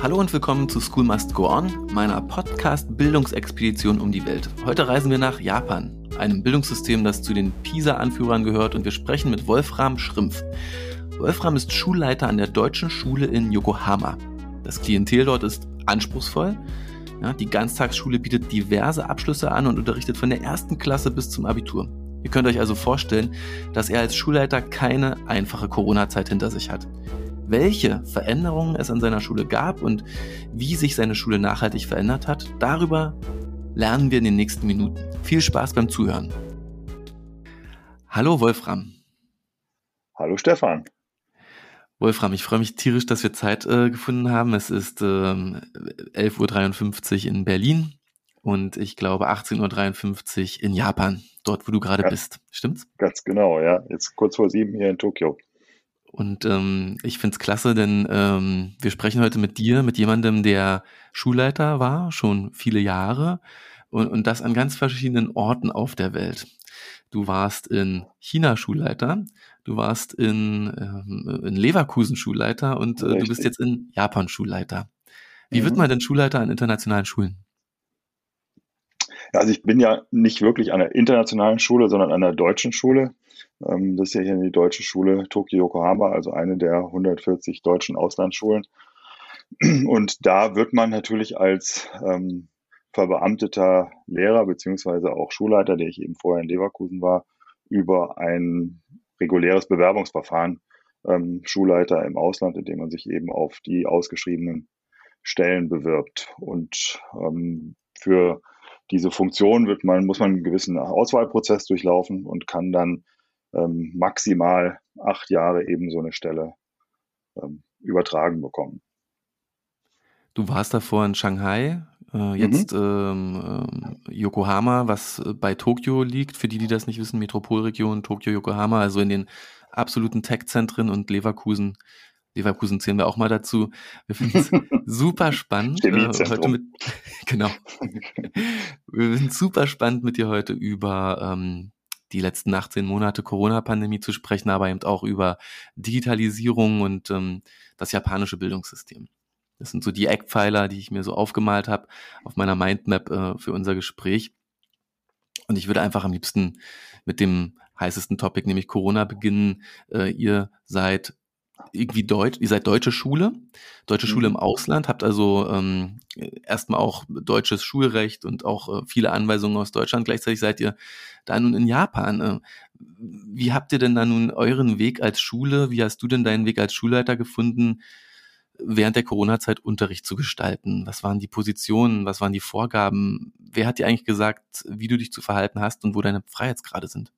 Hallo und willkommen zu School Must Go On, meiner Podcast-Bildungsexpedition um die Welt. Heute reisen wir nach Japan, einem Bildungssystem, das zu den PISA-Anführern gehört und wir sprechen mit Wolfram Schrimpf. Wolfram ist Schulleiter an der Deutschen Schule in Yokohama. Das Klientel dort ist anspruchsvoll. Ja, die Ganztagsschule bietet diverse Abschlüsse an und unterrichtet von der ersten Klasse bis zum Abitur. Ihr könnt euch also vorstellen, dass er als Schulleiter keine einfache Corona-Zeit hinter sich hat welche Veränderungen es an seiner Schule gab und wie sich seine Schule nachhaltig verändert hat, darüber lernen wir in den nächsten Minuten. Viel Spaß beim Zuhören. Hallo Wolfram. Hallo Stefan. Wolfram, ich freue mich tierisch, dass wir Zeit äh, gefunden haben. Es ist äh, 11.53 Uhr in Berlin und ich glaube 18.53 Uhr in Japan, dort wo du gerade bist. Stimmt's? Ganz genau, ja. Jetzt kurz vor sieben hier in Tokio. Und ähm, ich finde es klasse, denn ähm, wir sprechen heute mit dir, mit jemandem, der Schulleiter war, schon viele Jahre und, und das an ganz verschiedenen Orten auf der Welt. Du warst in China Schulleiter, du warst in, ähm, in Leverkusen Schulleiter und äh, du bist jetzt in Japan Schulleiter. Wie mhm. wird man denn Schulleiter an internationalen Schulen? Also ich bin ja nicht wirklich an einer internationalen Schule, sondern an einer deutschen Schule. Ähm, das ist ja hier die deutsche Schule Tokio Yokohama, also eine der 140 deutschen Auslandsschulen. Und da wird man natürlich als ähm, verbeamteter Lehrer beziehungsweise auch Schulleiter, der ich eben vorher in Leverkusen war, über ein reguläres Bewerbungsverfahren ähm, Schulleiter im Ausland, indem man sich eben auf die ausgeschriebenen Stellen bewirbt. Und ähm, für diese Funktion wird man, muss man einen gewissen Auswahlprozess durchlaufen und kann dann ähm, maximal acht Jahre eben so eine Stelle ähm, übertragen bekommen. Du warst davor in Shanghai, äh, jetzt mhm. ähm, äh, Yokohama, was äh, bei Tokio liegt. Für die, die das nicht wissen, Metropolregion Tokio, Yokohama, also in den absoluten Tech-Zentren und Leverkusen. Leverkusen zählen wir auch mal dazu. Wir finden es super spannend. Äh, heute mit, genau. wir es super spannend, mit dir heute über ähm, die letzten 18 Monate Corona-Pandemie zu sprechen, aber eben auch über Digitalisierung und ähm, das japanische Bildungssystem. Das sind so die Eckpfeiler, die ich mir so aufgemalt habe auf meiner Mindmap äh, für unser Gespräch. Und ich würde einfach am liebsten mit dem heißesten Topic, nämlich Corona, beginnen. Äh, ihr seid irgendwie Deutsch, ihr seid deutsche Schule, deutsche mhm. Schule im Ausland, habt also ähm, erstmal auch deutsches Schulrecht und auch äh, viele Anweisungen aus Deutschland. Gleichzeitig seid ihr da nun in Japan. Äh, wie habt ihr denn da nun euren Weg als Schule, wie hast du denn deinen Weg als Schulleiter gefunden, während der Corona-Zeit Unterricht zu gestalten? Was waren die Positionen, was waren die Vorgaben? Wer hat dir eigentlich gesagt, wie du dich zu verhalten hast und wo deine Freiheitsgrade sind?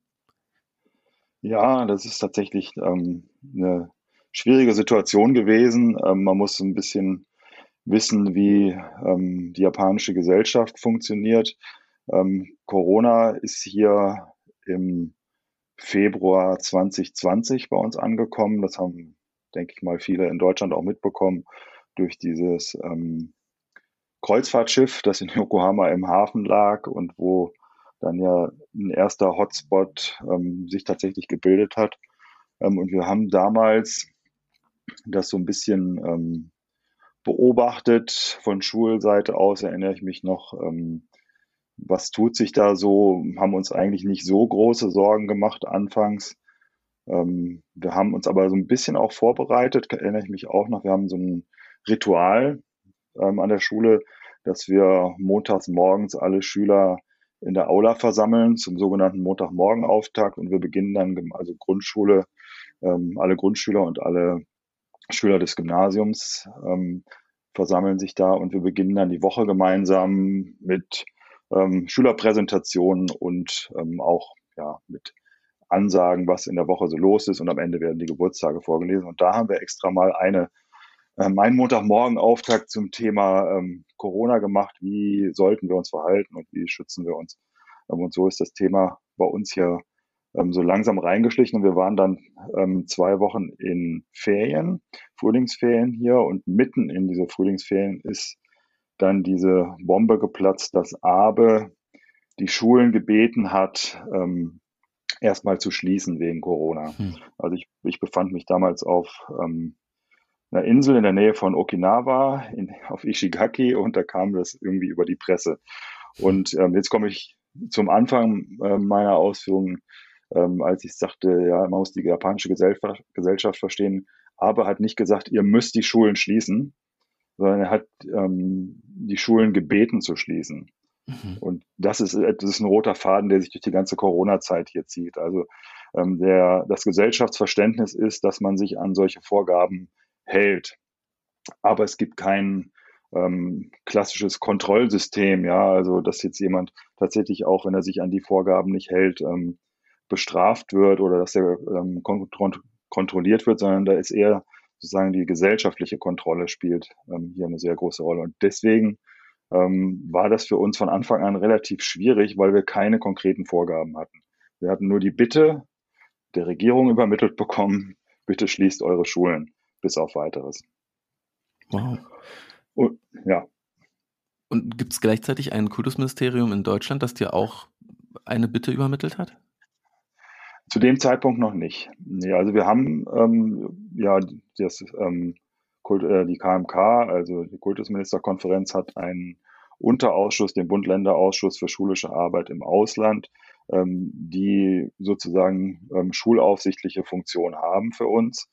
Ja, das ist tatsächlich ähm, eine schwierige Situation gewesen. Ähm, man muss ein bisschen wissen, wie ähm, die japanische Gesellschaft funktioniert. Ähm, Corona ist hier im Februar 2020 bei uns angekommen. Das haben, denke ich mal, viele in Deutschland auch mitbekommen durch dieses ähm, Kreuzfahrtschiff, das in Yokohama im Hafen lag und wo dann ja ein erster Hotspot ähm, sich tatsächlich gebildet hat. Ähm, und wir haben damals das so ein bisschen ähm, beobachtet von Schulseite aus, erinnere ich mich noch, ähm, was tut sich da so, haben uns eigentlich nicht so große Sorgen gemacht anfangs. Ähm, wir haben uns aber so ein bisschen auch vorbereitet, erinnere ich mich auch noch, wir haben so ein Ritual ähm, an der Schule, dass wir montags morgens alle Schüler in der Aula versammeln zum sogenannten Montagmorgenauftakt. Und wir beginnen dann, also Grundschule, ähm, alle Grundschüler und alle Schüler des Gymnasiums ähm, versammeln sich da und wir beginnen dann die Woche gemeinsam mit ähm, Schülerpräsentationen und ähm, auch ja, mit Ansagen, was in der Woche so los ist und am Ende werden die Geburtstage vorgelesen. Und da haben wir extra mal eine ähm, einen Montagmorgen Auftakt zum Thema ähm, Corona gemacht. Wie sollten wir uns verhalten und wie schützen wir uns? Ähm, und so ist das Thema bei uns hier ähm, so langsam reingeschlichen und wir waren dann ähm, zwei Wochen in Ferien, Frühlingsferien hier und mitten in diese Frühlingsferien ist dann diese Bombe geplatzt, dass Abe die Schulen gebeten hat, ähm, erstmal zu schließen wegen Corona. Hm. Also ich, ich befand mich damals auf ähm, einer Insel in der Nähe von Okinawa in, auf Ishigaki und da kam das irgendwie über die Presse. Und ähm, jetzt komme ich zum Anfang äh, meiner Ausführungen, ähm, als ich sagte, ja, man muss die japanische Gesellschaft, Gesellschaft verstehen, aber hat nicht gesagt, ihr müsst die Schulen schließen, sondern er hat ähm, die Schulen gebeten zu schließen. Mhm. Und das ist, das ist ein roter Faden, der sich durch die ganze Corona-Zeit hier zieht. Also ähm, der, das Gesellschaftsverständnis ist, dass man sich an solche Vorgaben hält. Aber es gibt kein ähm, klassisches Kontrollsystem, ja, also dass jetzt jemand tatsächlich auch, wenn er sich an die Vorgaben nicht hält, ähm, bestraft wird oder dass er ähm, kont kontrolliert wird, sondern da ist eher sozusagen die gesellschaftliche Kontrolle spielt ähm, hier eine sehr große Rolle. Und deswegen ähm, war das für uns von Anfang an relativ schwierig, weil wir keine konkreten Vorgaben hatten. Wir hatten nur die Bitte der Regierung übermittelt bekommen, bitte schließt eure Schulen bis auf weiteres. Wow. Und, ja. Und gibt es gleichzeitig ein Kultusministerium in Deutschland, das dir auch eine Bitte übermittelt hat? Zu dem Zeitpunkt noch nicht. Nee, also wir haben ähm, ja das, ähm, Kult, äh, die KMK, also die Kultusministerkonferenz, hat einen Unterausschuss, den Bund-Länder-Ausschuss für schulische Arbeit im Ausland, ähm, die sozusagen ähm, schulaufsichtliche Funktion haben für uns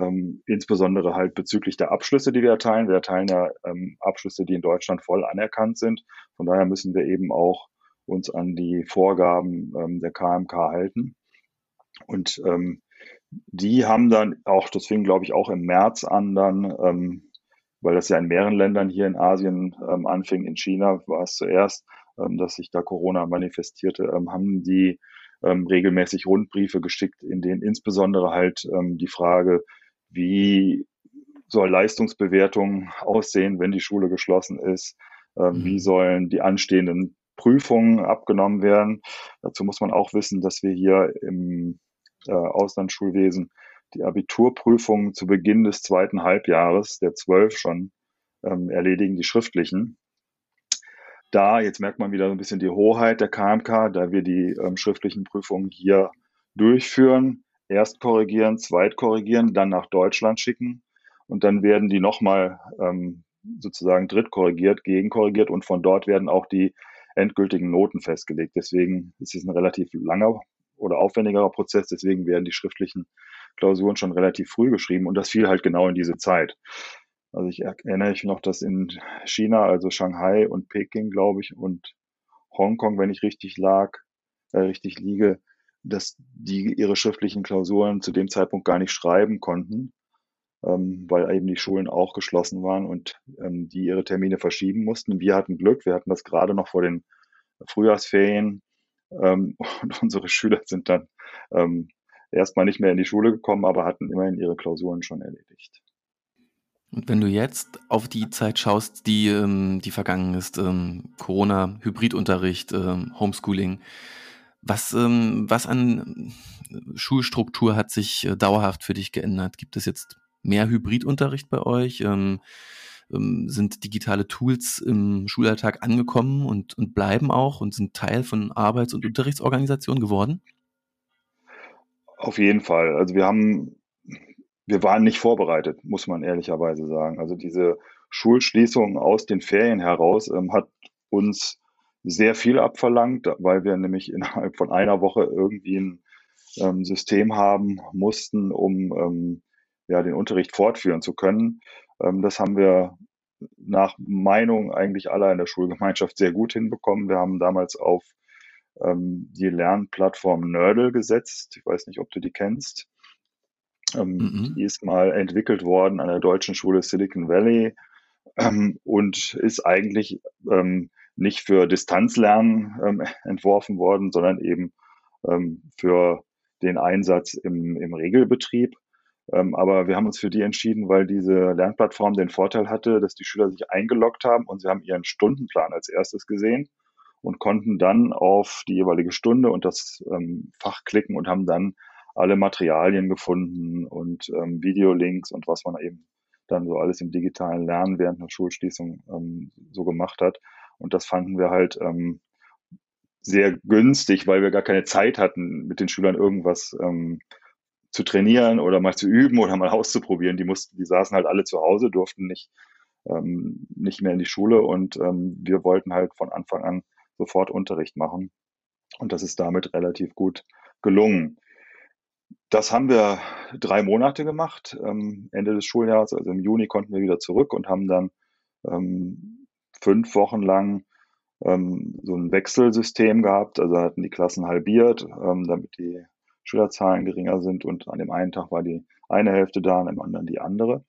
ähm, insbesondere halt bezüglich der Abschlüsse, die wir erteilen. Wir erteilen ja ähm, Abschlüsse, die in Deutschland voll anerkannt sind. Von daher müssen wir eben auch uns an die Vorgaben ähm, der KMK halten. Und ähm, die haben dann auch, das fing glaube ich auch im März an dann, ähm, weil das ja in mehreren Ländern hier in Asien ähm, anfing, in China war es zuerst, ähm, dass sich da Corona manifestierte, ähm, haben die ähm, regelmäßig Rundbriefe geschickt, in denen insbesondere halt ähm, die Frage wie soll Leistungsbewertung aussehen, wenn die Schule geschlossen ist? Ähm, wie mhm. sollen die anstehenden Prüfungen abgenommen werden? Dazu muss man auch wissen, dass wir hier im äh, Auslandsschulwesen die Abiturprüfungen zu Beginn des zweiten Halbjahres, der zwölf schon, ähm, erledigen, die schriftlichen. Da, jetzt merkt man wieder so ein bisschen die Hoheit der KMK, da wir die ähm, schriftlichen Prüfungen hier durchführen, erst korrigieren, zweit korrigieren, dann nach Deutschland schicken und dann werden die nochmal ähm, sozusagen dritt korrigiert, gegenkorrigiert und von dort werden auch die endgültigen Noten festgelegt. Deswegen ist es ein relativ langer oder aufwendigerer Prozess, deswegen werden die schriftlichen Klausuren schon relativ früh geschrieben und das fiel halt genau in diese Zeit. Also ich erinnere mich noch, dass in China, also Shanghai und Peking, glaube ich, und Hongkong, wenn ich richtig lag, äh, richtig liege, dass die ihre schriftlichen Klausuren zu dem Zeitpunkt gar nicht schreiben konnten, ähm, weil eben die Schulen auch geschlossen waren und ähm, die ihre Termine verschieben mussten. Wir hatten Glück, wir hatten das gerade noch vor den Frühjahrsferien ähm, und unsere Schüler sind dann ähm, erstmal nicht mehr in die Schule gekommen, aber hatten immerhin ihre Klausuren schon erledigt. Und wenn du jetzt auf die Zeit schaust, die, ähm, die vergangen ist, ähm, Corona, Hybridunterricht, ähm, Homeschooling, was, ähm, was an Schulstruktur hat sich äh, dauerhaft für dich geändert? Gibt es jetzt mehr Hybridunterricht bei euch? Ähm, sind digitale Tools im Schulalltag angekommen und, und bleiben auch und sind Teil von Arbeits- und Unterrichtsorganisationen geworden? Auf jeden Fall. Also wir haben, wir waren nicht vorbereitet, muss man ehrlicherweise sagen. Also diese Schulschließung aus den Ferien heraus ähm, hat uns sehr viel abverlangt, weil wir nämlich innerhalb von einer Woche irgendwie ein ähm, System haben mussten, um ähm, ja, den Unterricht fortführen zu können. Ähm, das haben wir nach Meinung eigentlich aller in der Schulgemeinschaft sehr gut hinbekommen. Wir haben damals auf ähm, die Lernplattform Nerdle gesetzt. Ich weiß nicht, ob du die kennst. Ähm, mhm. Die ist mal entwickelt worden an der deutschen Schule Silicon Valley und ist eigentlich nicht für Distanzlernen entworfen worden, sondern eben für den Einsatz im, im Regelbetrieb. Ähm, aber wir haben uns für die entschieden, weil diese Lernplattform den Vorteil hatte, dass die Schüler sich eingeloggt haben und sie haben ihren Stundenplan als erstes gesehen und konnten dann auf die jeweilige Stunde und das ähm, Fach klicken und haben dann alle Materialien gefunden und ähm, Videolinks und was man eben dann so alles im digitalen Lernen während einer Schulschließung ähm, so gemacht hat. Und das fanden wir halt ähm, sehr günstig, weil wir gar keine Zeit hatten, mit den Schülern irgendwas ähm, zu trainieren oder mal zu üben oder mal auszuprobieren. Die mussten, die saßen halt alle zu Hause, durften nicht, ähm, nicht mehr in die Schule und ähm, wir wollten halt von Anfang an sofort Unterricht machen. Und das ist damit relativ gut gelungen. Das haben wir drei Monate gemacht, ähm, Ende des Schuljahres, also im Juni konnten wir wieder zurück und haben dann ähm, fünf Wochen lang ähm, so ein Wechselsystem gehabt. Also hatten die Klassen halbiert, ähm, damit die Schülerzahlen geringer sind und an dem einen Tag war die eine Hälfte da, an dem anderen die andere.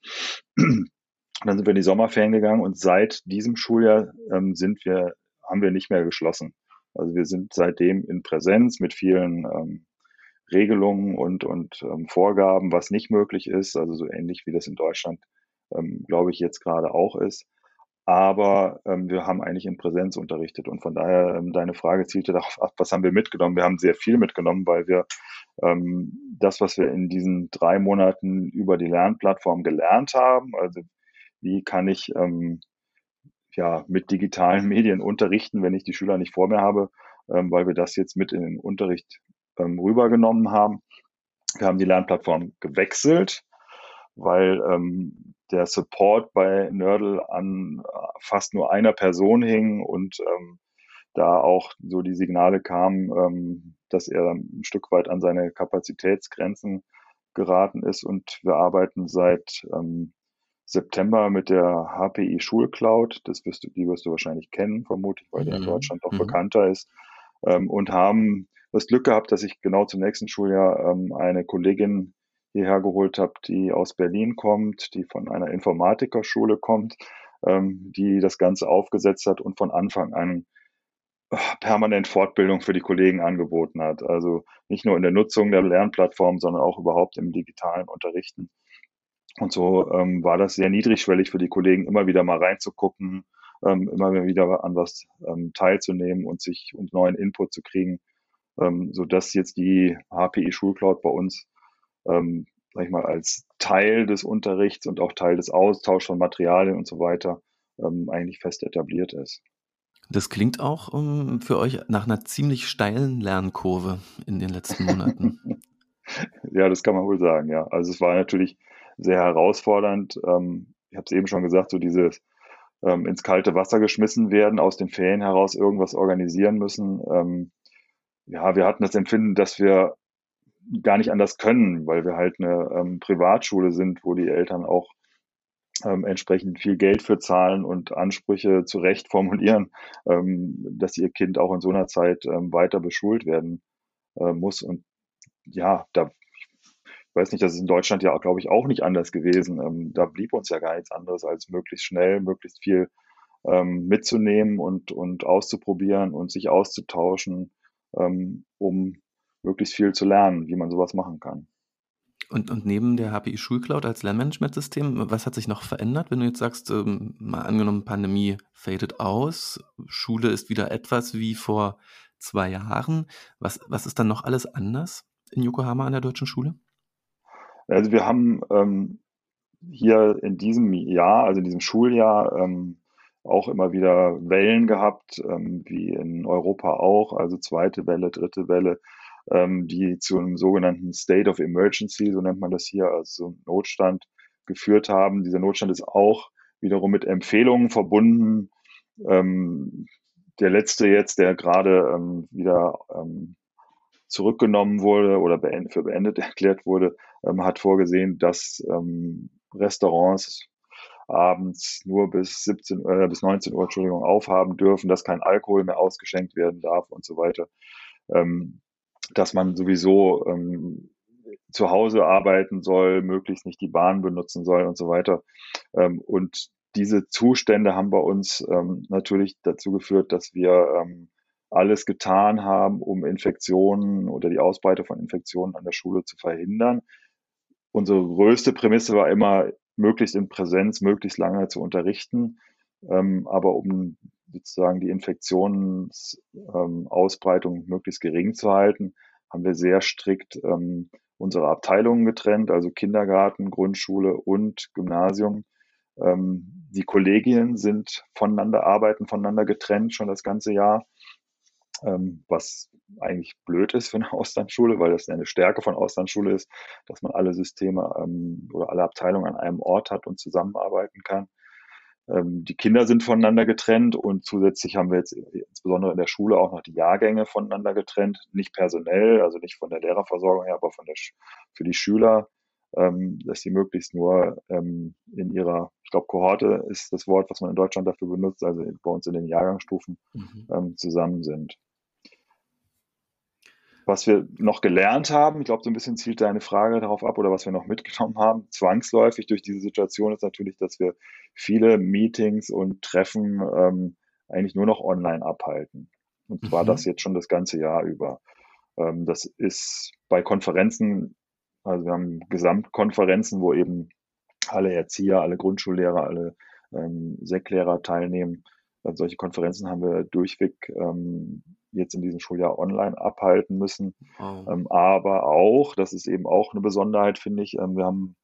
dann sind wir in die Sommerferien gegangen und seit diesem Schuljahr ähm, sind wir, haben wir nicht mehr geschlossen. Also wir sind seitdem in Präsenz mit vielen ähm, Regelungen und, und ähm, Vorgaben, was nicht möglich ist, also so ähnlich wie das in Deutschland, ähm, glaube ich, jetzt gerade auch ist. Aber ähm, wir haben eigentlich in Präsenz unterrichtet und von daher ähm, deine Frage zielte darauf ab, was haben wir mitgenommen? Wir haben sehr viel mitgenommen, weil wir ähm, das, was wir in diesen drei Monaten über die Lernplattform gelernt haben, also wie kann ich ähm, ja mit digitalen Medien unterrichten, wenn ich die Schüler nicht vor mir habe, ähm, weil wir das jetzt mit in den Unterricht ähm, rübergenommen haben. Wir haben die Lernplattform gewechselt, weil ähm, der Support bei Nerdle an äh, fast nur einer Person hing und ähm, da auch so die Signale kamen, ähm, dass er ein Stück weit an seine Kapazitätsgrenzen geraten ist. Und wir arbeiten seit ähm, September mit der HPI Schulcloud. Das wirst du, die wirst du wahrscheinlich kennen, vermutlich, weil der in mhm. Deutschland auch mhm. bekannter ist. Ähm, und haben das Glück gehabt, dass ich genau zum nächsten Schuljahr ähm, eine Kollegin hierher geholt habe, die aus Berlin kommt, die von einer Informatikerschule kommt, ähm, die das Ganze aufgesetzt hat und von Anfang an äh, permanent Fortbildung für die Kollegen angeboten hat. Also nicht nur in der Nutzung der Lernplattform, sondern auch überhaupt im digitalen Unterrichten. Und so ähm, war das sehr niedrigschwellig für die Kollegen, immer wieder mal reinzugucken, ähm, immer wieder an was ähm, teilzunehmen und sich und neuen Input zu kriegen, ähm, so dass jetzt die HPI Schulcloud bei uns ähm, sag ich mal, als Teil des Unterrichts und auch Teil des Austauschs von Materialien und so weiter ähm, eigentlich fest etabliert ist. Das klingt auch um, ähm, für euch nach einer ziemlich steilen Lernkurve in den letzten Monaten. ja, das kann man wohl sagen, ja. Also es war natürlich sehr herausfordernd. Ähm, ich habe es eben schon gesagt, so dieses ähm, ins kalte Wasser geschmissen werden, aus den Ferien heraus irgendwas organisieren müssen. Ähm, ja, wir hatten das Empfinden, dass wir gar nicht anders können, weil wir halt eine ähm, Privatschule sind, wo die Eltern auch ähm, entsprechend viel Geld für zahlen und Ansprüche zu Recht formulieren, ähm, dass ihr Kind auch in so einer Zeit ähm, weiter beschult werden äh, muss. Und ja, da ich weiß nicht, das ist in Deutschland ja, glaube ich, auch nicht anders gewesen. Ähm, da blieb uns ja gar nichts anderes, als möglichst schnell, möglichst viel ähm, mitzunehmen und, und auszuprobieren und sich auszutauschen, ähm, um möglichst viel zu lernen, wie man sowas machen kann. Und, und neben der HPI Schulcloud als Lernmanagementsystem, was hat sich noch verändert, wenn du jetzt sagst, ähm, mal angenommen, Pandemie fadet aus, Schule ist wieder etwas wie vor zwei Jahren. Was, was ist dann noch alles anders in Yokohama an der deutschen Schule? Also wir haben ähm, hier in diesem Jahr, also in diesem Schuljahr, ähm, auch immer wieder Wellen gehabt, ähm, wie in Europa auch, also zweite Welle, dritte Welle ähm, die zu einem sogenannten State of Emergency, so nennt man das hier, also Notstand geführt haben. Dieser Notstand ist auch wiederum mit Empfehlungen verbunden. Ähm, der letzte jetzt, der gerade ähm, wieder ähm, zurückgenommen wurde oder beendet, für beendet erklärt wurde, ähm, hat vorgesehen, dass ähm, Restaurants abends nur bis 17 äh, bis 19 Uhr Entschuldigung aufhaben dürfen, dass kein Alkohol mehr ausgeschenkt werden darf und so weiter. Ähm, dass man sowieso ähm, zu Hause arbeiten soll, möglichst nicht die Bahn benutzen soll und so weiter. Ähm, und diese Zustände haben bei uns ähm, natürlich dazu geführt, dass wir ähm, alles getan haben, um Infektionen oder die Ausbreitung von Infektionen an der Schule zu verhindern. Unsere größte Prämisse war immer, möglichst in Präsenz, möglichst lange zu unterrichten. Ähm, aber um sozusagen die Infektionsausbreitung ähm, möglichst gering zu halten, haben wir sehr strikt ähm, unsere Abteilungen getrennt, also Kindergarten, Grundschule und Gymnasium. Ähm, die Kollegien sind voneinander, arbeiten voneinander getrennt schon das ganze Jahr, was eigentlich blöd ist für eine Auslandsschule, weil das eine Stärke von Auslandsschule ist, dass man alle Systeme oder alle Abteilungen an einem Ort hat und zusammenarbeiten kann. Ähm, die Kinder sind voneinander getrennt und zusätzlich haben wir jetzt insbesondere in der Schule auch noch die Jahrgänge voneinander getrennt, nicht personell, also nicht von der Lehrerversorgung her, aber von der, für die Schüler, ähm, dass sie möglichst nur ähm, in ihrer, ich glaube, Kohorte ist das Wort, was man in Deutschland dafür benutzt, also bei uns in den Jahrgangsstufen mhm. zusammen sind. Was wir noch gelernt haben, ich glaube, so ein bisschen zielt deine Frage darauf ab oder was wir noch mitgenommen haben, zwangsläufig durch diese Situation ist natürlich, dass wir viele Meetings und Treffen ähm, eigentlich nur noch online abhalten. Und zwar mhm. das jetzt schon das ganze Jahr über. Ähm, das ist bei Konferenzen, also wir haben Gesamtkonferenzen, wo eben alle Erzieher, alle Grundschullehrer, alle ähm, Säcklehrer teilnehmen. Also solche Konferenzen haben wir durchweg ähm, jetzt in diesem Schuljahr online abhalten müssen. Oh. Ähm, aber auch, das ist eben auch eine Besonderheit, finde ich, ähm, wir haben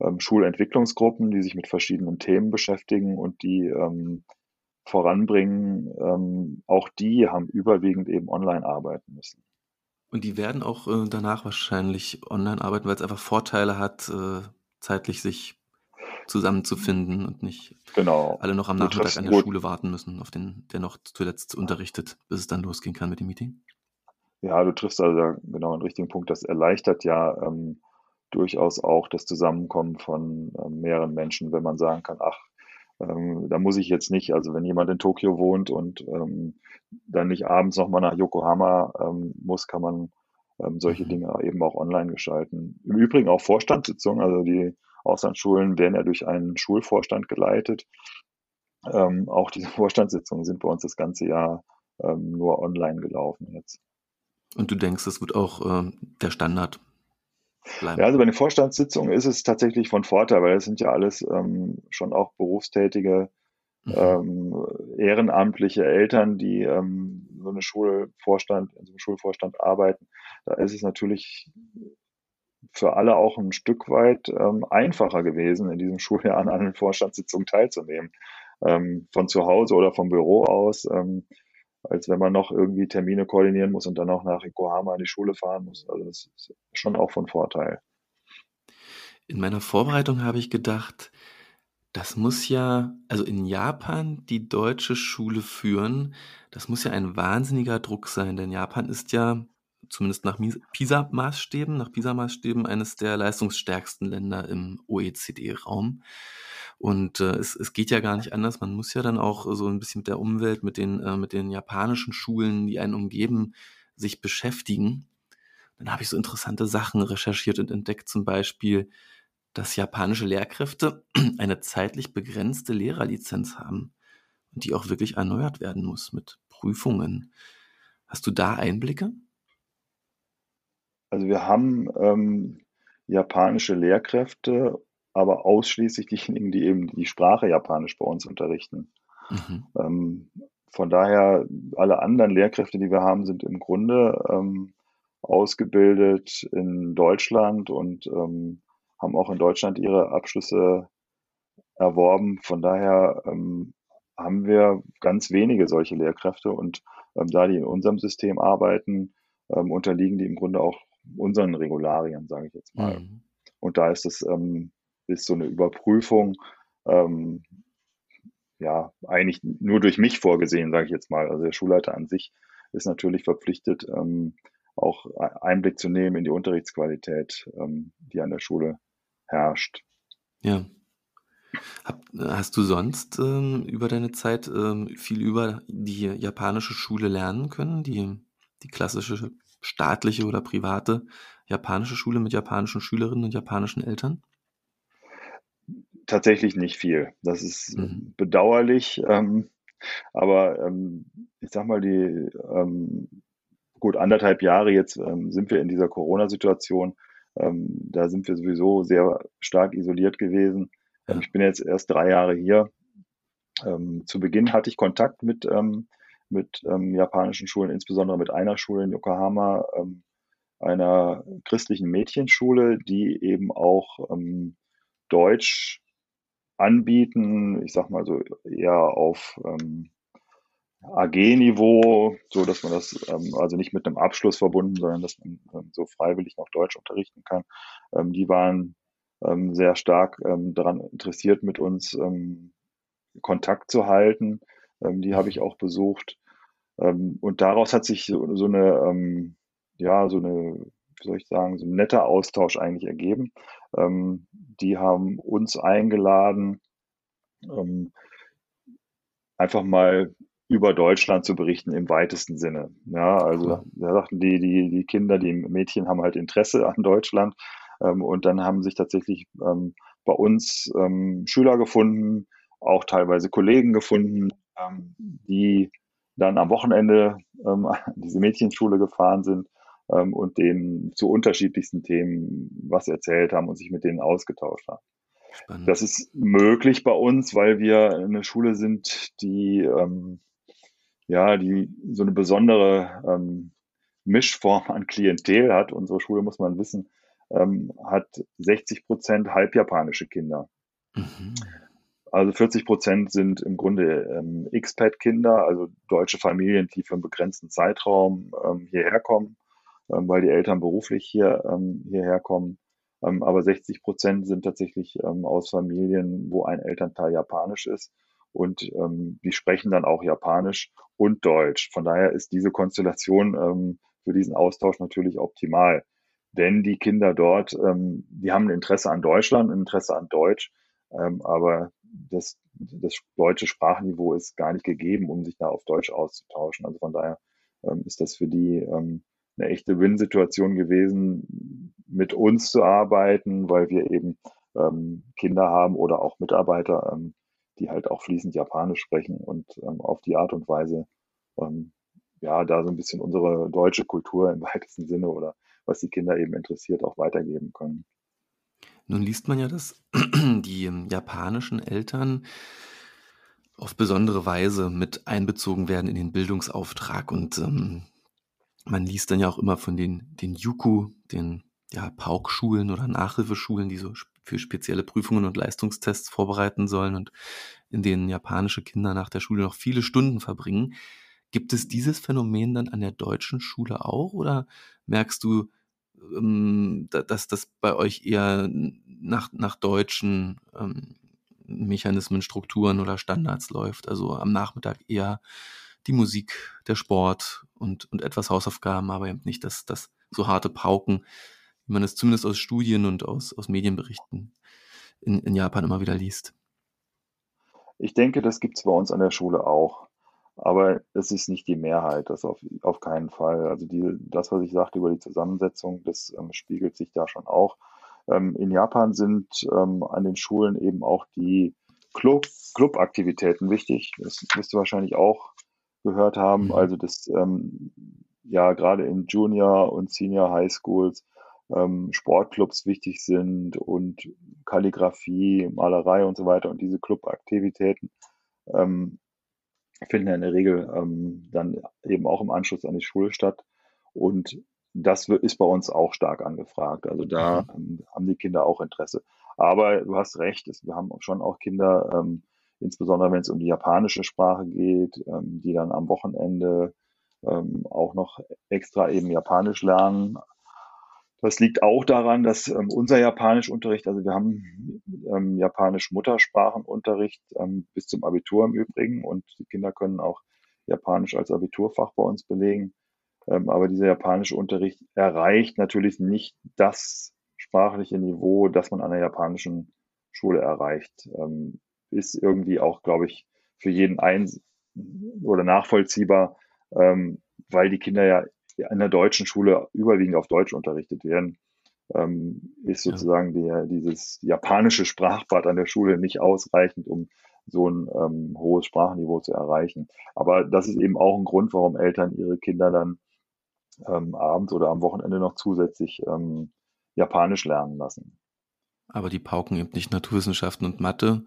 ähm, Schulentwicklungsgruppen, die sich mit verschiedenen Themen beschäftigen und die ähm, voranbringen. Ähm, auch die haben überwiegend eben online arbeiten müssen. Und die werden auch äh, danach wahrscheinlich online arbeiten, weil es einfach Vorteile hat, äh, zeitlich sich zusammenzufinden und nicht genau. alle noch am Nachmittag an der gut. Schule warten müssen, auf den, der noch zuletzt unterrichtet, bis es dann losgehen kann mit dem Meeting. Ja, du triffst also genau einen richtigen Punkt. Das erleichtert ja ähm, durchaus auch das Zusammenkommen von ähm, mehreren Menschen, wenn man sagen kann, ach, ähm, da muss ich jetzt nicht, also wenn jemand in Tokio wohnt und ähm, dann nicht abends nochmal nach Yokohama ähm, muss, kann man ähm, solche mhm. Dinge eben auch online gestalten. Im Übrigen auch Vorstandssitzungen, also die Auslandsschulen werden ja durch einen Schulvorstand geleitet. Ähm, auch diese Vorstandssitzungen sind bei uns das ganze Jahr ähm, nur online gelaufen jetzt. Und du denkst, das wird auch ähm, der Standard bleiben? Ja, also bei den Vorstandssitzungen ist es tatsächlich von Vorteil, weil es sind ja alles ähm, schon auch berufstätige, mhm. Ähm, ehrenamtliche Eltern, die ähm, so eine Schulvorstand, in so einem Schulvorstand arbeiten. Da ist es natürlich für alle auch ein Stück weit ähm, einfacher gewesen, in diesem Schuljahr an einer Vorstandssitzung teilzunehmen. Ähm, von zu Hause oder vom Büro aus, ähm, als wenn man noch irgendwie Termine koordinieren muss und dann auch nach Yokohama in die Schule fahren muss. Also das ist schon auch von Vorteil. In meiner Vorbereitung habe ich gedacht, das muss ja, also in Japan die deutsche Schule führen, das muss ja ein wahnsinniger Druck sein, denn Japan ist ja zumindest nach PISA-Maßstäben, nach PISA-Maßstäben eines der leistungsstärksten Länder im OECD-Raum. Und äh, es, es geht ja gar nicht anders. Man muss ja dann auch so ein bisschen mit der Umwelt, mit den, äh, mit den japanischen Schulen, die einen umgeben, sich beschäftigen. Dann habe ich so interessante Sachen recherchiert und entdeckt, zum Beispiel, dass japanische Lehrkräfte eine zeitlich begrenzte Lehrerlizenz haben und die auch wirklich erneuert werden muss mit Prüfungen. Hast du da Einblicke? Also wir haben ähm, japanische Lehrkräfte, aber ausschließlich diejenigen, die eben die Sprache Japanisch bei uns unterrichten. Mhm. Ähm, von daher, alle anderen Lehrkräfte, die wir haben, sind im Grunde ähm, ausgebildet in Deutschland und ähm, haben auch in Deutschland ihre Abschlüsse erworben. Von daher ähm, haben wir ganz wenige solche Lehrkräfte und ähm, da die in unserem System arbeiten, ähm, unterliegen die im Grunde auch unseren Regularien, sage ich jetzt mal. Mhm. Und da ist es ähm, ist so eine Überprüfung ähm, ja eigentlich nur durch mich vorgesehen, sage ich jetzt mal. Also der Schulleiter an sich ist natürlich verpflichtet, ähm, auch Einblick zu nehmen in die Unterrichtsqualität, ähm, die an der Schule herrscht. Ja. Hab, hast du sonst ähm, über deine Zeit ähm, viel über die japanische Schule lernen können, die, die klassische staatliche oder private japanische Schule mit japanischen Schülerinnen und japanischen Eltern? Tatsächlich nicht viel. Das ist mhm. bedauerlich. Ähm, aber ähm, ich sag mal, die ähm, gut anderthalb Jahre jetzt ähm, sind wir in dieser Corona-Situation. Ähm, da sind wir sowieso sehr stark isoliert gewesen. Ja. ich bin jetzt erst drei Jahre hier. zu Beginn hatte ich Kontakt mit mit ähm, japanischen Schulen, insbesondere mit einer Schule in Yokohama, ähm, einer christlichen Mädchenschule, die eben auch ähm, Deutsch anbieten, ich sag mal so eher auf, ähm, AG-Niveau, so dass man das ähm, also nicht mit einem Abschluss verbunden, sondern dass man ähm, so freiwillig noch Deutsch unterrichten kann. Die waren sehr stark daran interessiert, mit uns Kontakt zu halten. Ähm, die habe ich auch besucht. Ähm, und daraus hat sich so, so eine, ähm, ja, so eine, wie soll ich sagen, so ein netter Austausch eigentlich ergeben. Ähm, die haben uns eingeladen, ähm, einfach mal über Deutschland zu berichten im weitesten Sinne. Ja, also da sagten die, die, die Kinder, die Mädchen haben halt Interesse an Deutschland. Ähm, und dann haben sich tatsächlich ähm, bei uns ähm, Schüler gefunden, auch teilweise Kollegen gefunden, die dann am Wochenende ähm, diese Mädchenschule gefahren sind ähm, und denen zu unterschiedlichsten Themen was erzählt haben und sich mit denen ausgetauscht haben. Spannend. Das ist möglich bei uns, weil wir eine Schule sind, die ähm, ja, die so eine besondere ähm, Mischform an Klientel hat. Unsere Schule, muss man wissen, ähm, hat 60 Prozent halbjapanische Kinder. Mhm. Also 40 Prozent sind im Grunde ähm, Expat-Kinder, also deutsche Familien, die für einen begrenzten Zeitraum ähm, hierher kommen, ähm, weil die Eltern beruflich hier ähm, hierher kommen. Ähm, aber 60 Prozent sind tatsächlich ähm, aus Familien, wo ein Elternteil japanisch ist und ähm, die sprechen dann auch Japanisch und Deutsch. Von daher ist diese Konstellation ähm, für diesen Austausch natürlich optimal. Denn die Kinder dort, ähm, die haben ein Interesse an Deutschland, ein Interesse an Deutsch, ähm, aber das, das deutsche Sprachniveau ist gar nicht gegeben, um sich da auf Deutsch auszutauschen. Also von daher ähm, ist das für die ähm, eine echte Win-Situation gewesen, mit uns zu arbeiten, weil wir eben ähm, Kinder haben oder auch Mitarbeiter, ähm, die halt auch fließend Japanisch sprechen und ähm, auf die Art und Weise ähm, ja da so ein bisschen unsere deutsche Kultur im weitesten Sinne oder was die Kinder eben interessiert, auch weitergeben können. Nun liest man ja, dass die ähm, japanischen Eltern auf besondere Weise mit einbezogen werden in den Bildungsauftrag und ähm, man liest dann ja auch immer von den, den Yuku, den ja, Paukschulen oder Nachhilfeschulen, die so für spezielle Prüfungen und Leistungstests vorbereiten sollen und in denen japanische Kinder nach der Schule noch viele Stunden verbringen. Gibt es dieses Phänomen dann an der deutschen Schule auch oder merkst du, dass das bei euch eher nach, nach deutschen ähm, Mechanismen, Strukturen oder Standards läuft. Also am Nachmittag eher die Musik, der Sport und, und etwas Hausaufgaben, aber eben nicht das, das so harte Pauken, wie man es zumindest aus Studien und aus, aus Medienberichten in, in Japan immer wieder liest. Ich denke, das gibt es bei uns an der Schule auch. Aber es ist nicht die Mehrheit, das auf, auf keinen Fall. Also die, das, was ich sagte über die Zusammensetzung, das ähm, spiegelt sich da schon auch. Ähm, in Japan sind ähm, an den Schulen eben auch die Club, Clubaktivitäten wichtig. Das wirst du wahrscheinlich auch gehört haben. Mhm. Also das ähm, ja gerade in Junior und Senior High Schools ähm, Sportclubs wichtig sind und Kalligrafie, Malerei und so weiter und diese Clubaktivitäten ähm, finden ja in der Regel ähm, dann eben auch im Anschluss an die Schule statt. Und das ist bei uns auch stark angefragt. Also da mhm. ähm, haben die Kinder auch Interesse. Aber du hast recht, es, wir haben schon auch Kinder, ähm, insbesondere wenn es um die japanische Sprache geht, ähm, die dann am Wochenende ähm, auch noch extra eben Japanisch lernen. Das liegt auch daran, dass ähm, unser Japanischunterricht, also wir haben ähm, Japanisch-Muttersprachenunterricht ähm, bis zum Abitur im Übrigen und die Kinder können auch Japanisch als Abiturfach bei uns belegen. Ähm, aber dieser japanische Unterricht erreicht natürlich nicht das sprachliche Niveau, das man an der japanischen Schule erreicht. Ähm, ist irgendwie auch, glaube ich, für jeden ein oder nachvollziehbar, ähm, weil die Kinder ja in der deutschen Schule überwiegend auf Deutsch unterrichtet werden, ähm, ist sozusagen der, dieses japanische Sprachbad an der Schule nicht ausreichend, um so ein ähm, hohes Sprachniveau zu erreichen. Aber das ist eben auch ein Grund, warum Eltern ihre Kinder dann ähm, abends oder am Wochenende noch zusätzlich ähm, Japanisch lernen lassen. Aber die pauken eben nicht Naturwissenschaften und Mathe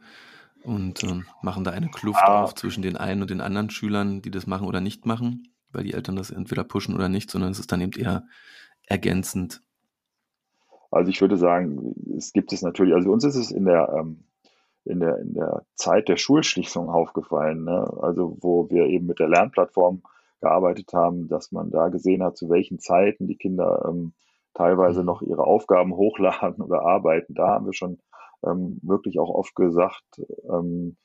und ähm, machen da eine Kluft ah. auf zwischen den einen und den anderen Schülern, die das machen oder nicht machen weil die Eltern das entweder pushen oder nicht, sondern es ist dann eben eher ergänzend. Also ich würde sagen, es gibt es natürlich, also uns ist es in der, ähm, in der, in der Zeit der Schulschließung aufgefallen. Ne? Also wo wir eben mit der Lernplattform gearbeitet haben, dass man da gesehen hat, zu welchen Zeiten die Kinder ähm, teilweise mhm. noch ihre Aufgaben hochladen oder arbeiten. Da haben wir schon ähm, wirklich auch oft gesagt, ähm,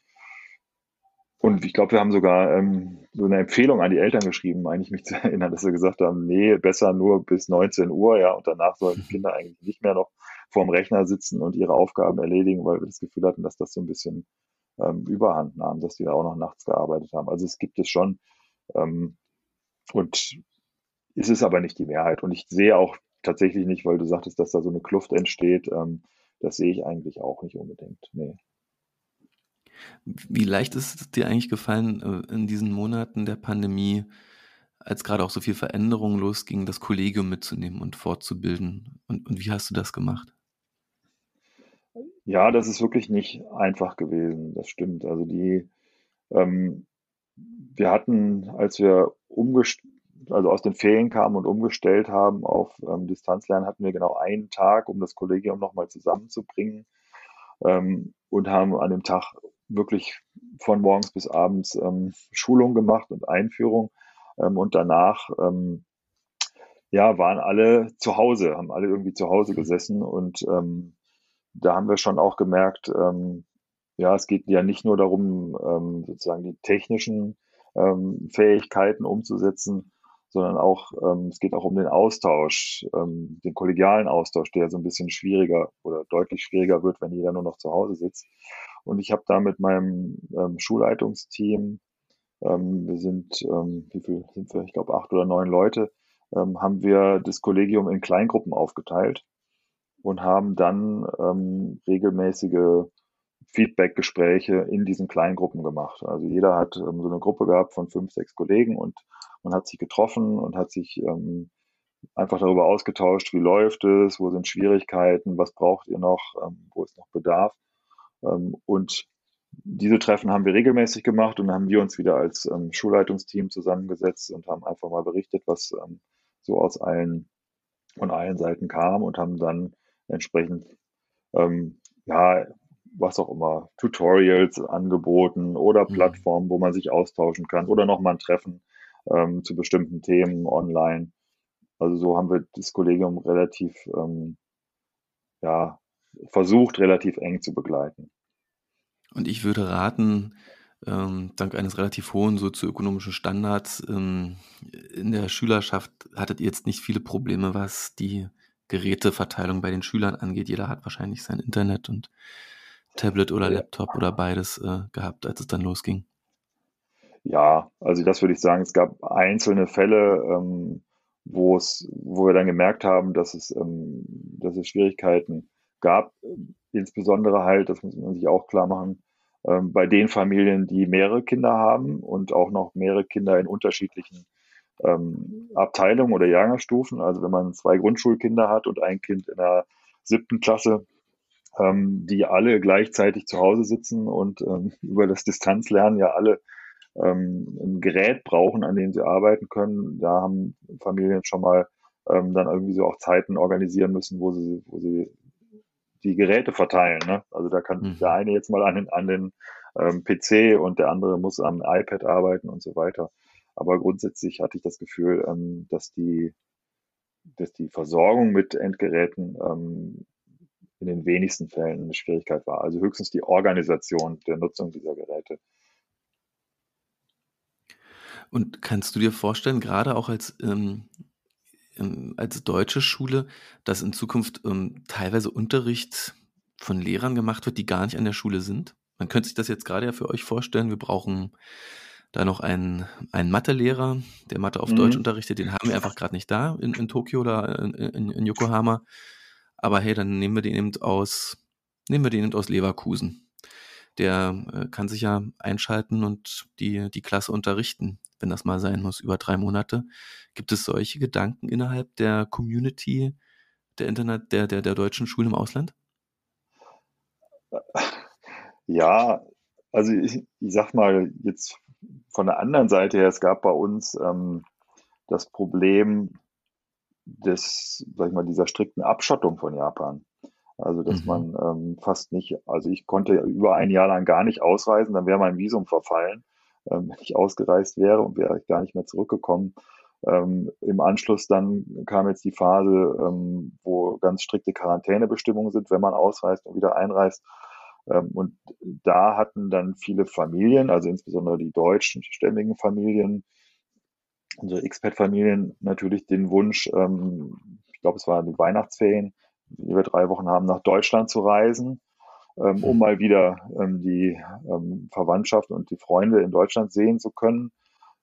und ich glaube, wir haben sogar ähm, so eine Empfehlung an die Eltern geschrieben, meine ich mich zu erinnern, dass wir gesagt haben, nee, besser nur bis 19 Uhr, ja, und danach sollen die Kinder eigentlich nicht mehr noch vorm Rechner sitzen und ihre Aufgaben erledigen, weil wir das Gefühl hatten, dass das so ein bisschen ähm, Überhand nahm, dass die da auch noch nachts gearbeitet haben. Also es gibt es schon. Ähm, und es ist aber nicht die Mehrheit. Und ich sehe auch tatsächlich nicht, weil du sagtest, dass da so eine Kluft entsteht, ähm, das sehe ich eigentlich auch nicht unbedingt. Nee. Wie leicht ist es dir eigentlich gefallen, äh, in diesen Monaten der Pandemie, als gerade auch so viel Veränderung losging, das Kollegium mitzunehmen und fortzubilden? Und, und wie hast du das gemacht? Ja, das ist wirklich nicht einfach gewesen. Das stimmt. Also die, ähm, wir hatten, als wir also aus den Ferien kamen und umgestellt haben auf ähm, Distanzlernen, hatten wir genau einen Tag, um das Kollegium nochmal zusammenzubringen ähm, und haben an dem Tag wirklich von morgens bis abends ähm, Schulung gemacht und Einführung. Ähm, und danach ähm, ja waren alle zu Hause, haben alle irgendwie zu Hause gesessen. Und ähm, da haben wir schon auch gemerkt, ähm, ja, es geht ja nicht nur darum, ähm, sozusagen die technischen ähm, Fähigkeiten umzusetzen, sondern auch, ähm, es geht auch um den Austausch, ähm, den kollegialen Austausch, der so ein bisschen schwieriger oder deutlich schwieriger wird, wenn jeder nur noch zu Hause sitzt. Und ich habe da mit meinem ähm, Schulleitungsteam, ähm, wir sind, ähm, wie viel sind wir? Ich glaube acht oder neun Leute, ähm, haben wir das Kollegium in Kleingruppen aufgeteilt und haben dann ähm, regelmäßige Feedback-Gespräche in diesen Kleingruppen gemacht. Also jeder hat ähm, so eine Gruppe gehabt von fünf, sechs Kollegen und man hat sich getroffen und hat sich ähm, einfach darüber ausgetauscht, wie läuft es, wo sind Schwierigkeiten, was braucht ihr noch, ähm, wo ist noch Bedarf. Ähm, und diese Treffen haben wir regelmäßig gemacht und dann haben wir uns wieder als ähm, Schulleitungsteam zusammengesetzt und haben einfach mal berichtet, was ähm, so aus allen von allen Seiten kam und haben dann entsprechend ja was auch immer Tutorials angeboten oder mhm. Plattformen, wo man sich austauschen kann oder nochmal ein Treffen ähm, zu bestimmten Themen online. Also so haben wir das Kollegium relativ ähm, ja, versucht, relativ eng zu begleiten. Und ich würde raten, ähm, dank eines relativ hohen sozioökonomischen Standards ähm, in der Schülerschaft hattet ihr jetzt nicht viele Probleme, was die Geräteverteilung bei den Schülern angeht. Jeder hat wahrscheinlich sein Internet und Tablet oder Laptop oder beides äh, gehabt, als es dann losging. Ja, also das würde ich sagen. Es gab einzelne Fälle, ähm, wo es, wo wir dann gemerkt haben, dass es, ähm, dass es Schwierigkeiten gab. Insbesondere halt, das muss man sich auch klar machen, ähm, bei den Familien, die mehrere Kinder haben und auch noch mehrere Kinder in unterschiedlichen ähm, Abteilungen oder Jahrgangsstufen. Also wenn man zwei Grundschulkinder hat und ein Kind in der siebten Klasse, ähm, die alle gleichzeitig zu Hause sitzen und ähm, über das Distanzlernen ja alle ähm, ein Gerät brauchen, an dem sie arbeiten können. Da haben Familien schon mal ähm, dann irgendwie so auch Zeiten organisieren müssen, wo sie, wo sie die Geräte verteilen. Ne? Also da kann mhm. der eine jetzt mal an den, an den ähm, PC und der andere muss am iPad arbeiten und so weiter. Aber grundsätzlich hatte ich das Gefühl, ähm, dass die dass die Versorgung mit Endgeräten ähm, in den wenigsten Fällen eine Schwierigkeit war. Also höchstens die Organisation der Nutzung dieser Geräte. Und kannst du dir vorstellen, gerade auch als, ähm, ähm, als deutsche Schule, dass in Zukunft ähm, teilweise Unterricht von Lehrern gemacht wird, die gar nicht an der Schule sind? Man könnte sich das jetzt gerade ja für euch vorstellen. Wir brauchen da noch einen, einen Mathelehrer, der Mathe auf mhm. Deutsch unterrichtet. Den haben wir einfach gerade nicht da in, in Tokio oder in, in, in Yokohama. Aber hey, dann nehmen wir den eben aus, nehmen wir den eben aus Leverkusen. Der äh, kann sich ja einschalten und die, die Klasse unterrichten, wenn das mal sein muss, über drei Monate. Gibt es solche Gedanken innerhalb der Community der Internet, der, der, der deutschen Schulen im Ausland? Ja, also ich, ich sag mal jetzt von der anderen Seite her, es gab bei uns ähm, das Problem, des, sag ich mal, dieser strikten Abschottung von Japan. Also dass mhm. man ähm, fast nicht, also ich konnte über ein Jahr lang gar nicht ausreisen, dann wäre mein Visum verfallen, ähm, wenn ich ausgereist wäre und wäre ich gar nicht mehr zurückgekommen. Ähm, Im Anschluss dann kam jetzt die Phase, ähm, wo ganz strikte Quarantänebestimmungen sind, wenn man ausreist und wieder einreist. Ähm, und da hatten dann viele Familien, also insbesondere die deutschen stämmigen Familien, unsere Expat-Familien natürlich den Wunsch, ähm, ich glaube, es waren die Weihnachtsferien, die wir drei Wochen haben, nach Deutschland zu reisen, ähm, um mal wieder ähm, die ähm, Verwandtschaft und die Freunde in Deutschland sehen zu können.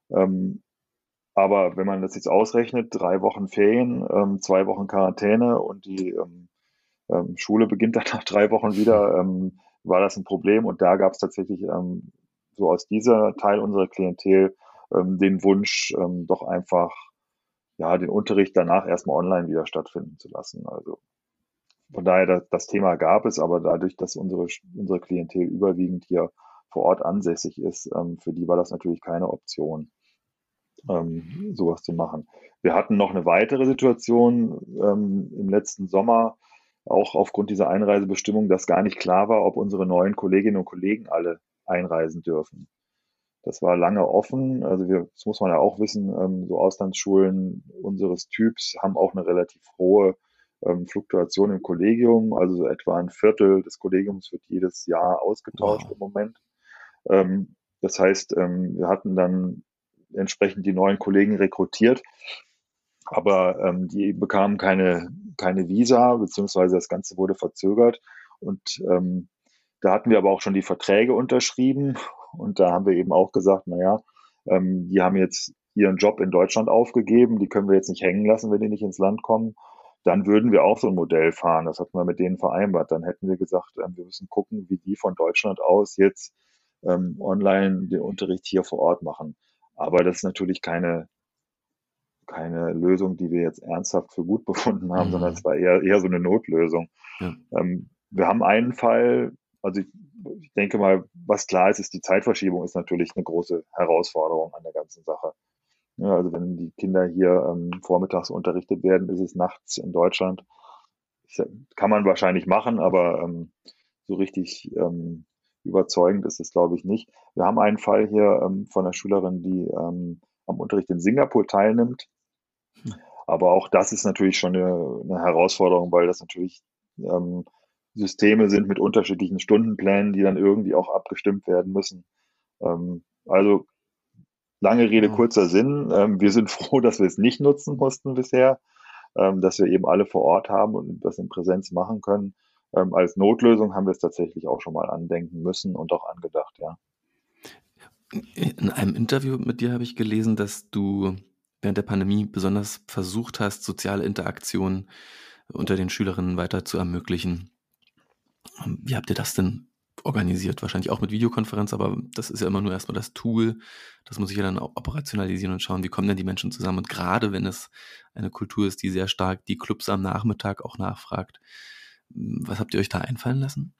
Ähm, aber wenn man das jetzt ausrechnet, drei Wochen Ferien, ähm, zwei Wochen Quarantäne und die Schule beginnt dann nach drei Wochen wieder, war das ein Problem. Und da gab es tatsächlich so aus dieser Teil unserer Klientel den Wunsch, doch einfach ja, den Unterricht danach erstmal online wieder stattfinden zu lassen. Also von daher, das, das Thema gab es, aber dadurch, dass unsere, unsere Klientel überwiegend hier vor Ort ansässig ist, ähm, für die war das natürlich keine Option, ähm, sowas zu machen. Wir hatten noch eine weitere Situation ähm, im letzten Sommer, auch aufgrund dieser Einreisebestimmung, dass gar nicht klar war, ob unsere neuen Kolleginnen und Kollegen alle einreisen dürfen. Das war lange offen. Also wir, das muss man ja auch wissen, ähm, so Auslandsschulen unseres Typs haben auch eine relativ hohe ähm, Fluktuation im Kollegium. Also so etwa ein Viertel des Kollegiums wird jedes Jahr ausgetauscht wow. im Moment. Ähm, das heißt, ähm, wir hatten dann entsprechend die neuen Kollegen rekrutiert, aber ähm, die bekamen keine, keine Visa, beziehungsweise das Ganze wurde verzögert. Und ähm, da hatten wir aber auch schon die Verträge unterschrieben und da haben wir eben auch gesagt, naja, ähm, die haben jetzt ihren Job in Deutschland aufgegeben, die können wir jetzt nicht hängen lassen, wenn die nicht ins Land kommen dann würden wir auch so ein Modell fahren. Das hatten wir mit denen vereinbart. Dann hätten wir gesagt, ähm, wir müssen gucken, wie die von Deutschland aus jetzt ähm, online den Unterricht hier vor Ort machen. Aber das ist natürlich keine, keine Lösung, die wir jetzt ernsthaft für gut befunden haben, mhm. sondern es war eher, eher so eine Notlösung. Ja. Ähm, wir haben einen Fall, also ich, ich denke mal, was klar ist, ist die Zeitverschiebung ist natürlich eine große Herausforderung an der ganzen Sache. Ja, also wenn die Kinder hier ähm, vormittags unterrichtet werden, ist es nachts in Deutschland. Ich, kann man wahrscheinlich machen, aber ähm, so richtig ähm, überzeugend ist es, glaube ich, nicht. Wir haben einen Fall hier ähm, von einer Schülerin, die ähm, am Unterricht in Singapur teilnimmt. Hm. Aber auch das ist natürlich schon eine, eine Herausforderung, weil das natürlich ähm, Systeme sind mit unterschiedlichen Stundenplänen, die dann irgendwie auch abgestimmt werden müssen. Ähm, also Lange Rede, kurzer Sinn. Ähm, wir sind froh, dass wir es nicht nutzen mussten bisher, ähm, dass wir eben alle vor Ort haben und das in Präsenz machen können. Ähm, als Notlösung haben wir es tatsächlich auch schon mal andenken müssen und auch angedacht, ja. In einem Interview mit dir habe ich gelesen, dass du während der Pandemie besonders versucht hast, soziale Interaktion unter den Schülerinnen weiter zu ermöglichen. Wie habt ihr das denn organisiert, wahrscheinlich auch mit Videokonferenz, aber das ist ja immer nur erstmal das Tool. Das muss ich ja dann auch operationalisieren und schauen, wie kommen denn die Menschen zusammen. Und gerade wenn es eine Kultur ist, die sehr stark die Clubs am Nachmittag auch nachfragt, was habt ihr euch da einfallen lassen?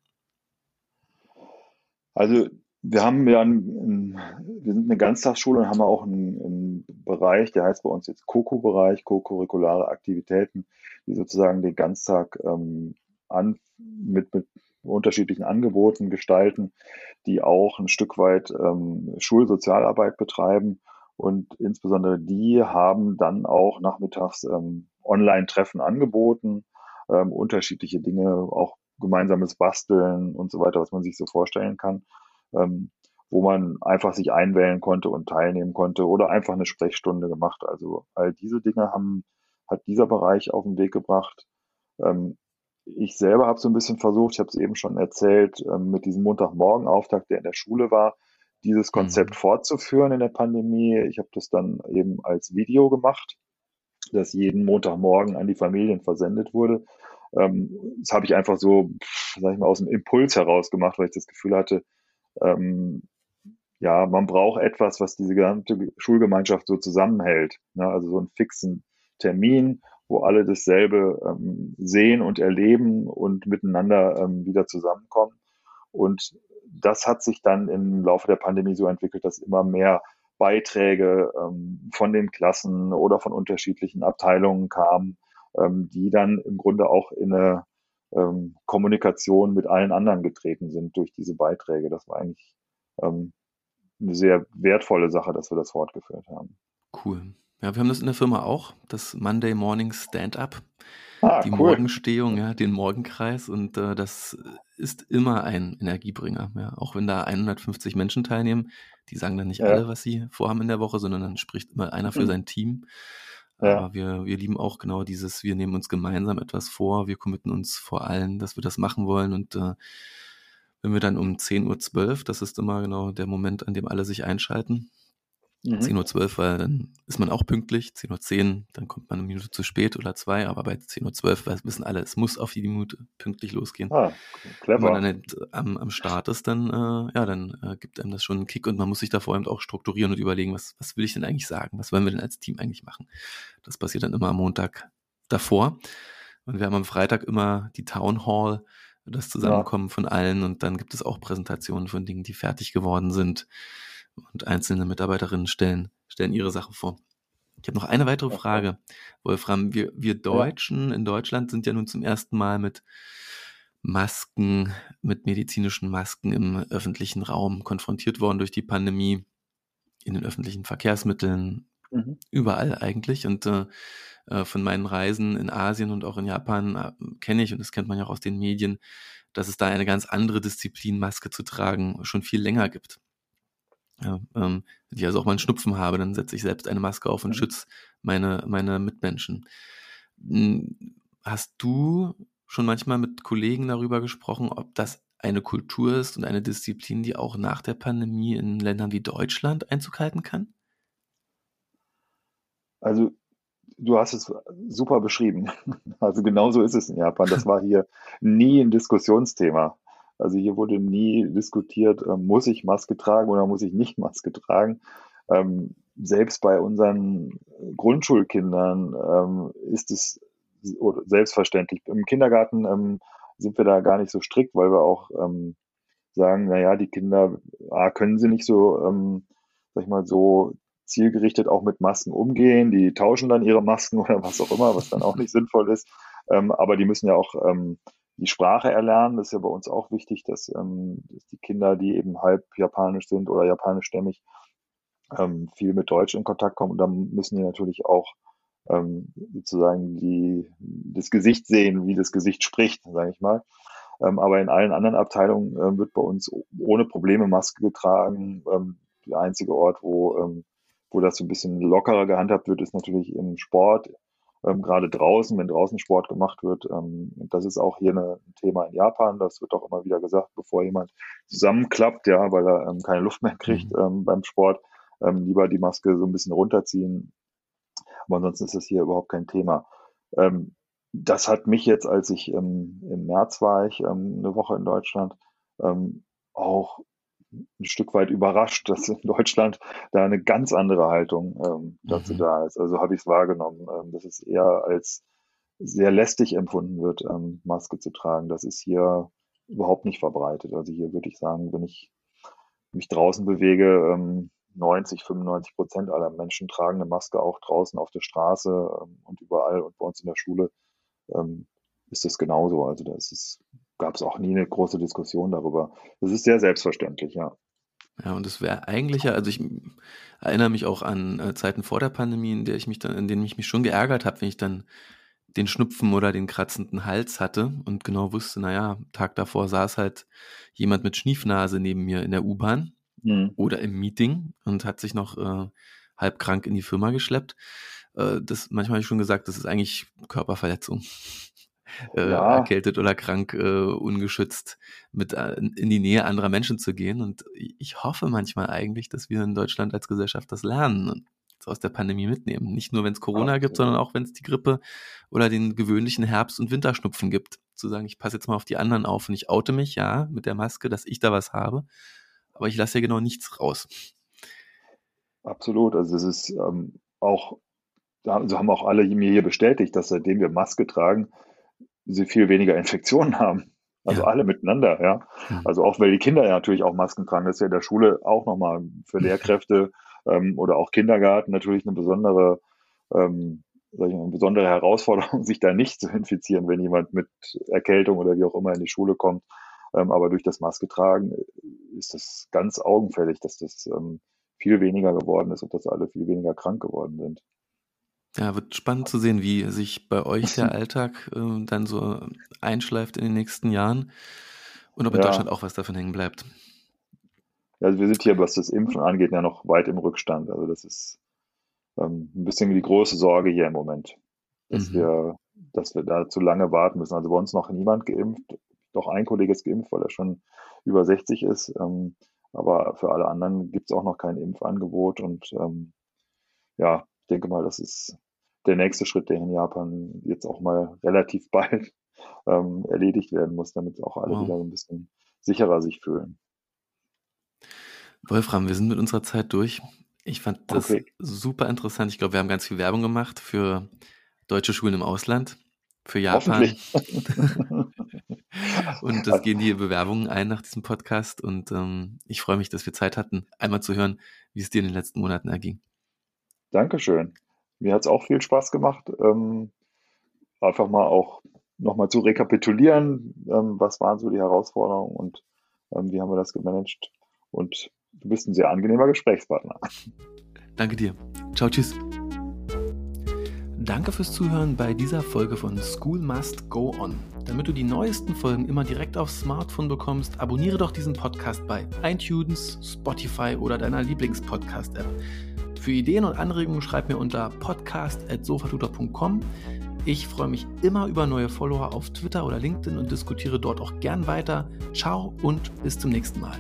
Also wir haben ja einen, wir sind eine Ganztagsschule und haben auch einen, einen Bereich, der heißt bei uns jetzt COCO-Bereich, co-curriculare Aktivitäten, die sozusagen den Ganztag ähm, an, mit, mit unterschiedlichen Angeboten gestalten, die auch ein Stück weit ähm, Schulsozialarbeit betreiben. Und insbesondere die haben dann auch nachmittags ähm, Online-Treffen angeboten, ähm, unterschiedliche Dinge, auch gemeinsames Basteln und so weiter, was man sich so vorstellen kann, ähm, wo man einfach sich einwählen konnte und teilnehmen konnte oder einfach eine Sprechstunde gemacht. Also all diese Dinge haben, hat dieser Bereich auf den Weg gebracht. Ähm, ich selber habe so ein bisschen versucht, ich habe es eben schon erzählt, ähm, mit diesem Montagmorgen-Auftakt, der in der Schule war, dieses Konzept mhm. fortzuführen in der Pandemie. Ich habe das dann eben als Video gemacht, das jeden Montagmorgen an die Familien versendet wurde. Ähm, das habe ich einfach so, sag ich mal, aus dem Impuls heraus gemacht, weil ich das Gefühl hatte, ähm, ja, man braucht etwas, was diese gesamte Schulgemeinschaft so zusammenhält. Ne? Also so einen fixen Termin, wo alle dasselbe ähm, sehen und erleben und miteinander ähm, wieder zusammenkommen. Und das hat sich dann im Laufe der Pandemie so entwickelt, dass immer mehr Beiträge ähm, von den Klassen oder von unterschiedlichen Abteilungen kamen, ähm, die dann im Grunde auch in eine ähm, Kommunikation mit allen anderen getreten sind durch diese Beiträge. Das war eigentlich ähm, eine sehr wertvolle Sache, dass wir das fortgeführt haben. Cool. Ja, wir haben das in der Firma auch, das Monday Morning Stand-up. Ah, die cool. Morgenstehung, ja, den Morgenkreis und äh, das ist immer ein Energiebringer, ja, auch wenn da 150 Menschen teilnehmen, die sagen dann nicht ja. alle, was sie vorhaben in der Woche, sondern dann spricht immer einer für mhm. sein Team. Ja. Aber wir, wir lieben auch genau dieses, wir nehmen uns gemeinsam etwas vor, wir committen uns vor allen, dass wir das machen wollen und äh, wenn wir dann um 10.12 Uhr, das ist immer genau der Moment, an dem alle sich einschalten, Mhm. 10.12 Uhr, weil dann ist man auch pünktlich. 10.10 Uhr, dann kommt man eine Minute zu spät oder zwei, aber bei 10.12 Uhr wissen alle, es muss auf die Minute pünktlich losgehen. Ah, clever. Wenn man dann halt am, am Start ist, dann, äh, ja, dann äh, gibt einem das schon einen Kick und man muss sich da vor allem auch strukturieren und überlegen, was, was will ich denn eigentlich sagen? Was wollen wir denn als Team eigentlich machen? Das passiert dann immer am Montag davor. Und wir haben am Freitag immer die Town Hall, das Zusammenkommen ja. von allen und dann gibt es auch Präsentationen von Dingen, die fertig geworden sind und einzelne Mitarbeiterinnen stellen, stellen ihre Sache vor. Ich habe noch eine weitere Frage, Wolfram. Wir, wir Deutschen in Deutschland sind ja nun zum ersten Mal mit Masken, mit medizinischen Masken im öffentlichen Raum konfrontiert worden durch die Pandemie, in den öffentlichen Verkehrsmitteln, mhm. überall eigentlich. Und äh, äh von meinen Reisen in Asien und auch in Japan äh, kenne ich, und das kennt man ja auch aus den Medien, dass es da eine ganz andere Disziplin, Maske zu tragen, schon viel länger gibt. Ja, ähm, wenn ich also auch mal einen Schnupfen habe, dann setze ich selbst eine Maske auf und mhm. schütze meine, meine Mitmenschen. Hm, hast du schon manchmal mit Kollegen darüber gesprochen, ob das eine Kultur ist und eine Disziplin, die auch nach der Pandemie in Ländern wie Deutschland Einzug halten kann? Also du hast es super beschrieben. Also genauso ist es in Japan. Das war hier nie ein Diskussionsthema. Also hier wurde nie diskutiert, äh, muss ich Maske tragen oder muss ich nicht Maske tragen. Ähm, selbst bei unseren Grundschulkindern ähm, ist es selbstverständlich. Im Kindergarten ähm, sind wir da gar nicht so strikt, weil wir auch ähm, sagen, naja, die Kinder A, können sie nicht so, ähm, sag ich mal, so zielgerichtet auch mit Masken umgehen. Die tauschen dann ihre Masken oder was auch immer, was dann auch nicht sinnvoll ist. Ähm, aber die müssen ja auch ähm, die Sprache erlernen. Das ist ja bei uns auch wichtig, dass, ähm, dass die Kinder, die eben halb japanisch sind oder japanischstämmig, ähm, viel mit Deutsch in Kontakt kommen. Und dann müssen die natürlich auch ähm, sozusagen die, das Gesicht sehen, wie das Gesicht spricht, sage ich mal. Ähm, aber in allen anderen Abteilungen ähm, wird bei uns ohne Probleme Maske getragen. Ähm, der einzige Ort, wo, ähm, wo das so ein bisschen lockerer gehandhabt wird, ist natürlich im Sport, ähm, gerade draußen, wenn draußen Sport gemacht wird. Ähm, das ist auch hier eine, ein Thema in Japan. Das wird auch immer wieder gesagt, bevor jemand zusammenklappt, ja, weil er ähm, keine Luft mehr kriegt mhm. ähm, beim Sport, ähm, lieber die Maske so ein bisschen runterziehen. Aber ansonsten ist das hier überhaupt kein Thema. Ähm, das hat mich jetzt, als ich im März war, ich eine Woche in Deutschland, auch ein Stück weit überrascht, dass in Deutschland da eine ganz andere Haltung ähm, dazu mhm. da ist. Also habe ich es wahrgenommen, ähm, dass es eher als sehr lästig empfunden wird, ähm, Maske zu tragen. Das ist hier überhaupt nicht verbreitet. Also hier würde ich sagen, wenn ich mich draußen bewege, ähm, 90, 95 Prozent aller Menschen tragen eine Maske auch draußen auf der Straße ähm, und überall und bei uns in der Schule ähm, ist das genauso. Also da ist es gab es auch nie eine große Diskussion darüber. Das ist sehr selbstverständlich, ja. Ja, und es wäre eigentlich ja, also ich erinnere mich auch an äh, Zeiten vor der Pandemie, in der ich mich dann, in denen ich mich schon geärgert habe, wenn ich dann den Schnupfen oder den kratzenden Hals hatte und genau wusste, naja, Tag davor saß halt jemand mit Schniefnase neben mir in der U-Bahn mhm. oder im Meeting und hat sich noch äh, halb krank in die Firma geschleppt. Äh, das manchmal habe ich schon gesagt, das ist eigentlich Körperverletzung äh, ja. erkältet oder krank, äh, ungeschützt mit äh, in die Nähe anderer Menschen zu gehen. Und ich hoffe manchmal eigentlich, dass wir in Deutschland als Gesellschaft das lernen und aus der Pandemie mitnehmen. Nicht nur, wenn es Corona okay. gibt, sondern auch, wenn es die Grippe oder den gewöhnlichen Herbst- und Winterschnupfen gibt. Zu sagen, ich passe jetzt mal auf die anderen auf und ich oute mich, ja, mit der Maske, dass ich da was habe. Aber ich lasse ja genau nichts raus. Absolut. Also es ist ähm, auch, also haben auch alle mir hier bestätigt, dass seitdem wir Maske tragen, sie viel weniger Infektionen haben. Also ja. alle miteinander, ja. Mhm. Also auch weil die Kinder ja natürlich auch Masken tragen, das ist ja in der Schule auch nochmal für Lehrkräfte ähm, oder auch Kindergarten natürlich eine besondere ähm, sag ich mal, eine besondere Herausforderung, sich da nicht zu infizieren, wenn jemand mit Erkältung oder wie auch immer in die Schule kommt. Ähm, aber durch das Maske tragen äh, ist das ganz augenfällig, dass das ähm, viel weniger geworden ist und dass alle viel weniger krank geworden sind. Ja, wird spannend zu sehen, wie sich bei euch der Alltag äh, dann so einschleift in den nächsten Jahren und ob in ja. Deutschland auch was davon hängen bleibt. Also wir sind hier, was das Impfen angeht, ja noch weit im Rückstand. Also das ist ähm, ein bisschen die große Sorge hier im Moment, dass mhm. wir, dass wir da zu lange warten müssen. Also bei uns noch niemand geimpft, doch ein Kollege ist geimpft, weil er schon über 60 ist. Ähm, aber für alle anderen gibt es auch noch kein Impfangebot und ähm, ja, ich denke mal, das ist der nächste Schritt, der in Japan jetzt auch mal relativ bald ähm, erledigt werden muss, damit auch alle wow. wieder ein bisschen sicherer sich fühlen. Wolfram, wir sind mit unserer Zeit durch. Ich fand das okay. super interessant. Ich glaube, wir haben ganz viel Werbung gemacht für deutsche Schulen im Ausland, für Japan. und das gehen die Bewerbungen ein nach diesem Podcast. Und ähm, ich freue mich, dass wir Zeit hatten, einmal zu hören, wie es dir in den letzten Monaten erging. Dankeschön. Mir hat es auch viel Spaß gemacht, ähm, einfach mal auch nochmal zu rekapitulieren, ähm, was waren so die Herausforderungen und ähm, wie haben wir das gemanagt. Und du bist ein sehr angenehmer Gesprächspartner. Danke dir. Ciao, tschüss. Danke fürs Zuhören bei dieser Folge von School Must Go On. Damit du die neuesten Folgen immer direkt aufs Smartphone bekommst, abonniere doch diesen Podcast bei iTunes, Spotify oder deiner Lieblingspodcast-App. Für Ideen und Anregungen schreib mir unter podcast.sofatutor.com. Ich freue mich immer über neue Follower auf Twitter oder LinkedIn und diskutiere dort auch gern weiter. Ciao und bis zum nächsten Mal.